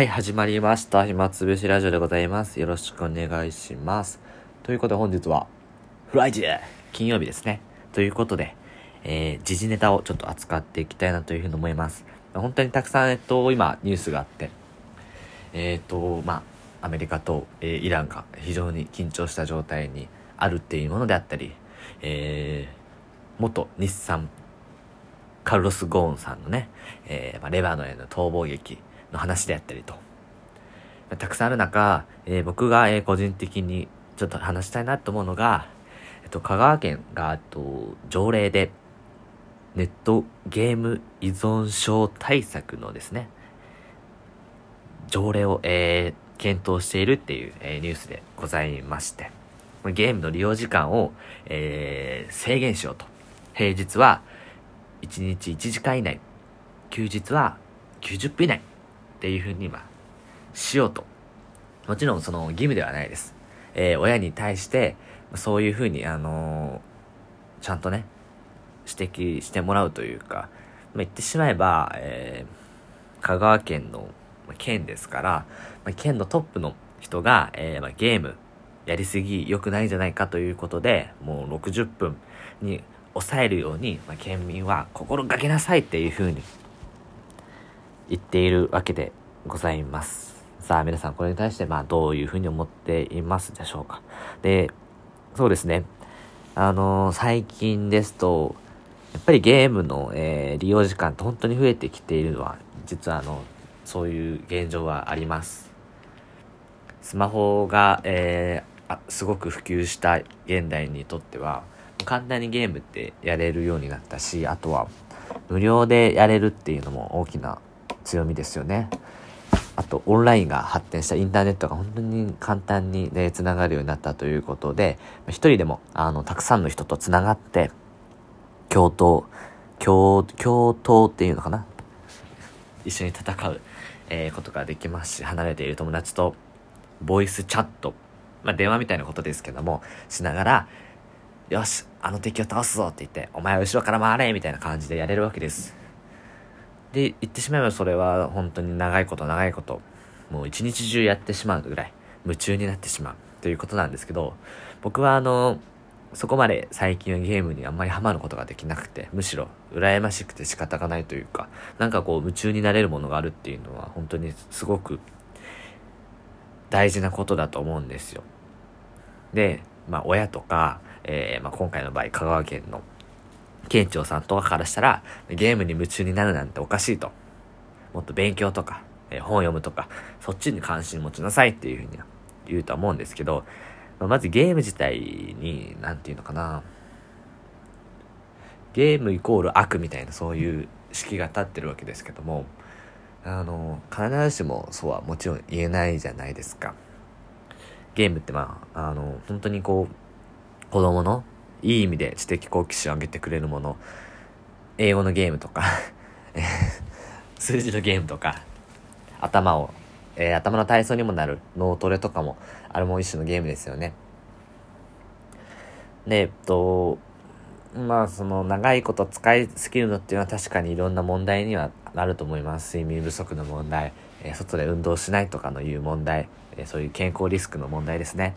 はい、始まりました。暇つぶしラジオでございます。よろしくお願いします。ということで本日は、 Friday 金曜日ですね。ということで、えー、時事ネタをちょっと扱っていきたいなというふうに思います。本当にたくさん、えっと、今、ニュースがあって、えっ、と、まあ、アメリカと、えーイランが非常に緊張した状態にあるっていうものであったり、えー、元日産カルロス・ゴーンさんのね、えーまあ、レバノンへの逃亡劇の話であったりと、たくさんある中、えー僕が、えー個人的にちょっと話したいなと思うのが、えっと、香川県が、えっと、条例で、ネットゲーム依存症対策のですね、条例を、えー検討しているっていう、えーニュースでございまして、ゲームの利用時間を、えー制限しようと。平日は1日1時間以内、休日は90分以内。っていう風に今、しようと。もちろんその義務ではないです。えー親に対して、そういう風に、あのーちゃんとね、指摘してもらうというか、まあ、言ってしまえば、えー香川県の県ですから、まあ、県のトップの人が、えーまあ、ゲームやりすぎ良くないんじゃないかということで、もう60分に抑えるように、まあ、県民は心がけなさいっていうふうに言っているわけでございます。さあ皆さんこれに対してまあどういうふうに思っていますでしょうか。で、そうですね。あのー最近ですと、やっぱりゲームの、えー利用時間って本当に増えてきているのは、実はあの、そういう現状はあります。スマホが、えーあすごく普及した現代にとっては、簡単にゲームってやれるようになったし、あとは無料でやれるっていうのも大きな強みですよね。あと、オンラインが発展したインターネットが本当に簡単にね、つながるようになったということで、一人でも、あの、たくさんの人とつながって、共闘、共、共闘っていうのかな？一緒に戦う、えーことができますし、離れている友達と、ボイスチャット、まあ、電話みたいなことですけども、しながら、よし、あの敵を倒すぞって言って、お前は後ろから回れみたいな感じでやれるわけです。で、言ってしまえばそれは本当に長いこと長いこと、もう一日中やってしまうぐらい、夢中になってしまうということなんですけど、僕はあの、そこまで最近はゲームにあんまりハマることができなくて、むしろ羨ましくて仕方がないというか、なんかこう夢中になれるものがあるっていうのは本当にすごく大事なことだと思うんですよ。で、まあ親とか、えーまあ今回の場合香川県の県庁さんとかからしたら、ゲームに夢中になるなんておかしいと。もっと勉強とか、えー本読むとか、そっちに関心持ちなさいっていうふうに言うと思うんですけど、まあまずゲーム自体に、なんていうのかな。ゲームイコール悪みたいなそういう式が立ってるわけですけども、あの、必ずしもそうはもちろん言えないじゃないですか。ゲームってまあ、あの、本当にこう、子供のいい意味で知的好奇心を上げてくれるもの、英語のゲームとか、数字のゲームとか、頭を、えー頭の体操にもなる脳トレとかも、あれも一種のゲームですよね。で、えっと、まあその長いこと使いすぎるのっていうのは確かにいろんな問題にはなると思います。睡眠不足の問題、えー外で運動しないとかのいう問題、えーそういう健康リスクの問題ですね。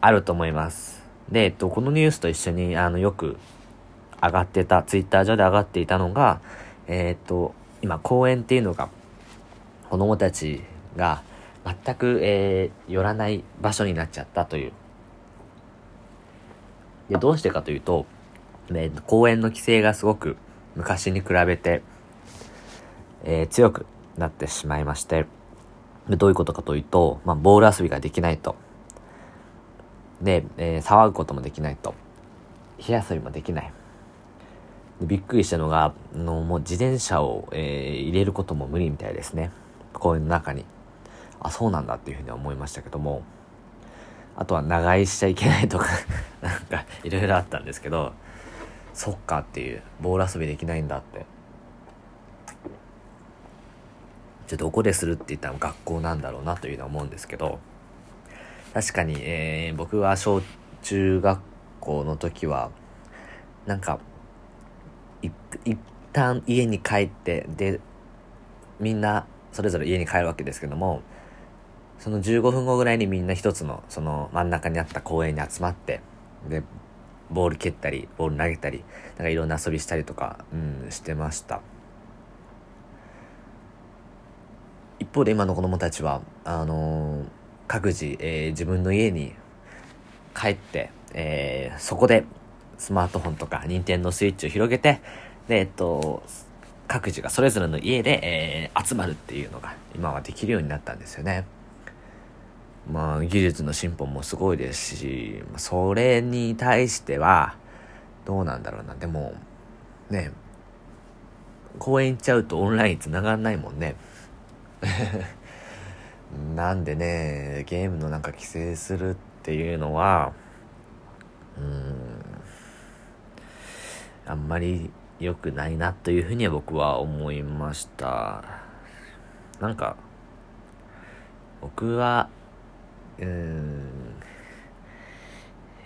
あると思います。で、えっと、このニュースと一緒に、あの、よく上がってた、ツイッター上で上がっていたのが、えーっと、今、公園っていうのが、子供たちが全く、えー寄らない場所になっちゃったという。で、どうしてかというと、ね、公園の規制がすごく昔に比べて、えー強くなってしまいまして、どういうことかというと、まあ、ボール遊びができないと。で、えー騒ぐこともできないと。火遊びもできない。びっくりしたのが、のもう自転車を、えー入れることも無理みたいですね。公園の中に。あ、そうなんだっていうふうに思いましたけども。あとは長居しちゃいけないとか、なんかいろいろあったんですけど、そっかっていう、ボール遊びできないんだって。じゃどこでするって言ったら学校なんだろうなというのは思うんですけど、確かに、えー僕は小中学校の時は、なんか、い一旦家に帰って、で、みんなそれぞれ家に帰るわけですけどもその15分後ぐらいにみんな一つのその真ん中にあった公園に集まってでボール蹴ったりボール投げたりなんかいろんな遊びしたりとか、うん、してました。一方で今の子供たちはあのー各自、えー自分の家に帰って、えーそこでスマートフォンとか任天堂スイッチを広げてでえっと各自がそれぞれの家で、えー集まるっていうのが今はできるようになったんですよね。まあ技術の進歩もすごいですしそれに対してはどうなんだろうなでもね公園行っちゃうとオンライン繋がんないもんね。なんでねゲームのなんか規制するっていうのはうんあんまり良くないなというふうには僕は思いました。なんか僕はうん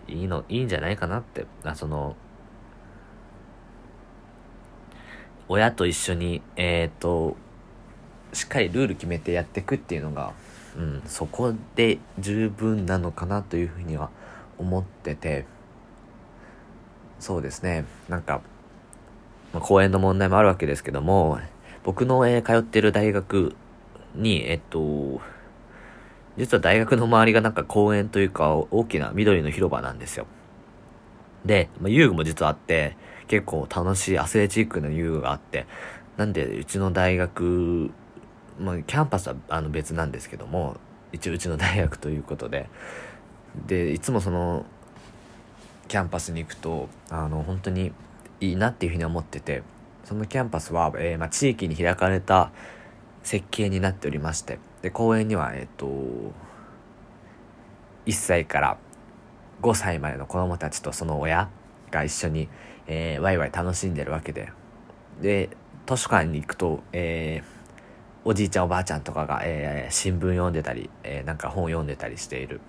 いいのいいんじゃないかなって。あその親と一緒にえっ、としっかりルール決めてやっていくっていうのが、うん、そこで十分なのかなというふうには思っててそうですね。なんか、まあ、公園の問題もあるわけですけども僕の、えー通ってる大学にえっと実は大学の周りがなんか公園というか大きな緑の広場なんですよ。で、まあ、遊具も実はあって結構楽しいアスレチックな遊具があってなんでうちの大学まあ、キャンパスはあの別なんですけども一応うちの大学ということで。でいつもそのキャンパスに行くとあの本当にいいなっていうふうに思っててそのキャンパスは、えーまあ、地域に開かれた設計になっておりましてで公園にはえっ、と1歳から5歳までの子供たちとその親が一緒に、えーワイワイ楽しんでるわけで。で図書館に行くと、えーおじいちゃんおばあちゃんとかが、えー新聞読んでたり、えーなんか本読んでたりしている。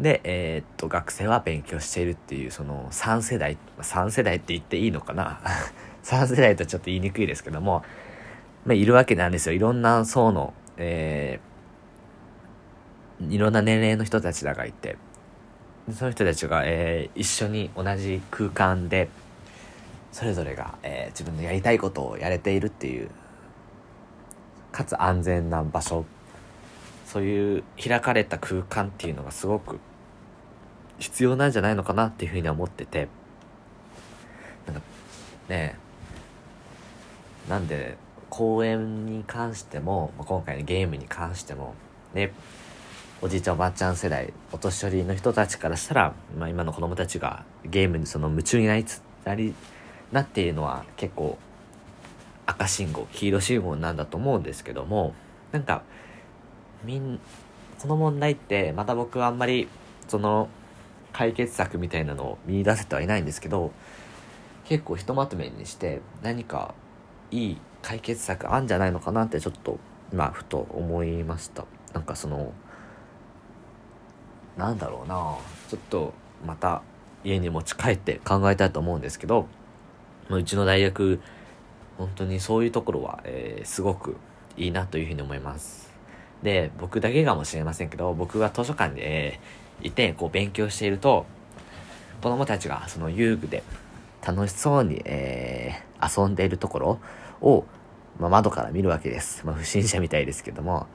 で、えーっと、学生は勉強しているっていう、その3世代、3世代って言っていいのかな ?3 世代とちょっと言いにくいですけども、まあ、いるわけなんですよ。いろんな層の、えーいろんな年齢の人たちらがいて、その人たちが、えー一緒に同じ空間で、それぞれが、えー自分のやりたいことをやれているっていうかつ安全な場所。そういう開かれた空間っていうのがすごく必要なんじゃないのかなっていうふうには思ってて。なんかねなんで公演に関しても今回のゲームに関してもねおじいちゃんおばあちゃん世代お年寄りの人たちからしたら、まあ、今の子供たちがゲームにその夢中になりつなりなっているのは結構赤信号黄色信号なんだと思うんですけどもなんかみんこの問題ってまた僕はあんまりその解決策みたいなのを見出せてはいないんですけど結構ひとまとめにして何かいい解決策あんじゃないのかなってちょっとまあふと思いました。なんかそのなんだろうな。ちょっとまた家に持ち帰って考えたいと思うんですけどうちの大学本当にそういうところは、えーすごくいいなというふうに思います。で僕だけかもしれませんけど僕が図書館で、えーいてこう勉強していると子供たちがその遊具で楽しそうに、えー遊んでいるところを、まあ、窓から見るわけです、まあ、不審者みたいですけども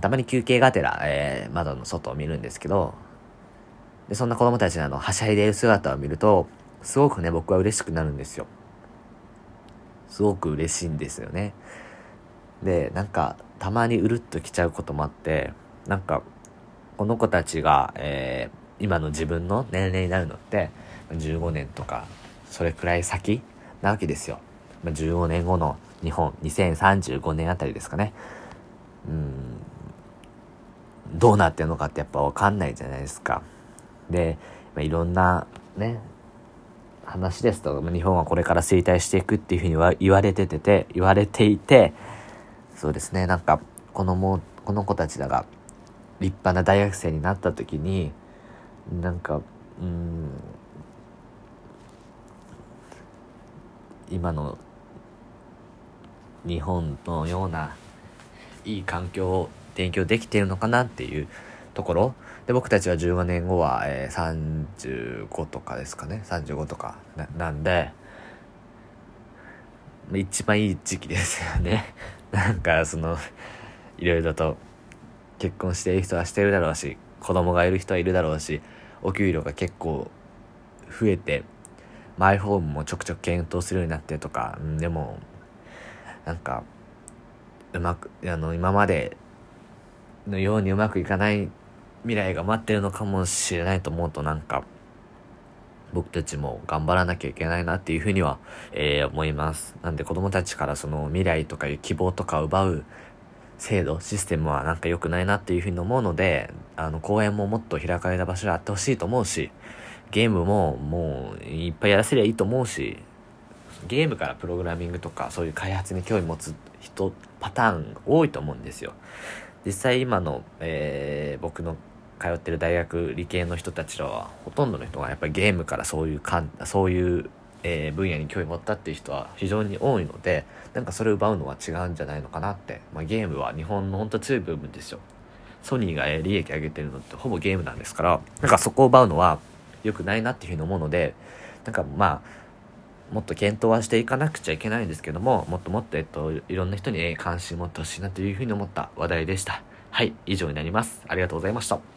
たまに休憩がてら、えー窓の外を見るんですけどでそんな子供たちのあのはしゃいでいる姿を見るとすごくね僕は嬉しくなるんですよ。すごく嬉しいんですよね。でなんかたまにうるっときちゃうこともあってなんかこの子たちが、えー今の自分の年齢になるのって15年とかそれくらい先なわけですよ、ま、15年後の日本2035年あたりですかね。うん。どうなってるのかってやっぱ分かんないじゃないですか。で、まあ、いろんなね話ですと日本はこれから衰退していくっていうふうには言われててて言われていてそうですねなんかこのもこの子たちらが立派な大学生になった時になんかうん今の日本のようないい環境を提供できているのかなっていうところ。で僕たちは15年後は、えー、35とかですかね。35とか。ななんで一番いい時期ですよね。なんかそのいろいろと結婚している人はしてるだろうし子供がいる人はいるだろうしお給料が結構増えてマイホームもちょくちょく検討するようになってとか、うん、でもなんかうまくあの今までのようにうまくいかない未来が待ってるのかもしれないと思うとなんか僕たちも頑張らなきゃいけないなっていうふうには、えー、思います。なんで子供たちからその未来とかいう希望とかを奪う制度、システムはなんか良くないなっていうふうに思うので、あの公園ももっと開かれた場所であってほしいと思うし、ゲームももういっぱいやらせりゃいいと思うし、ゲームからプログラミングとかそういう開発に興味持つ人、パターン多いと思うんですよ。実際今の、えー、僕の通ってる大学理系の人たちらはほとんどの人がやっぱりゲームからそういうかんそういう、えー、分野に興味持ったっていう人は非常に多いのでなんかそれを奪うのは違うんじゃないのかなって、まあ、ゲームは日本の本当強い部分ですよ。ソニーが利益上げてるのってほぼゲームなんですから。なんかそこを奪うのは良くないなっていうふうに思うのでなんかまあもっと検討はしていかなくちゃいけないんですけどももっともっと、えっと、いろんな人に関心を持ってほしいなというふうに思った話題でした。はい以上になります。ありがとうございました。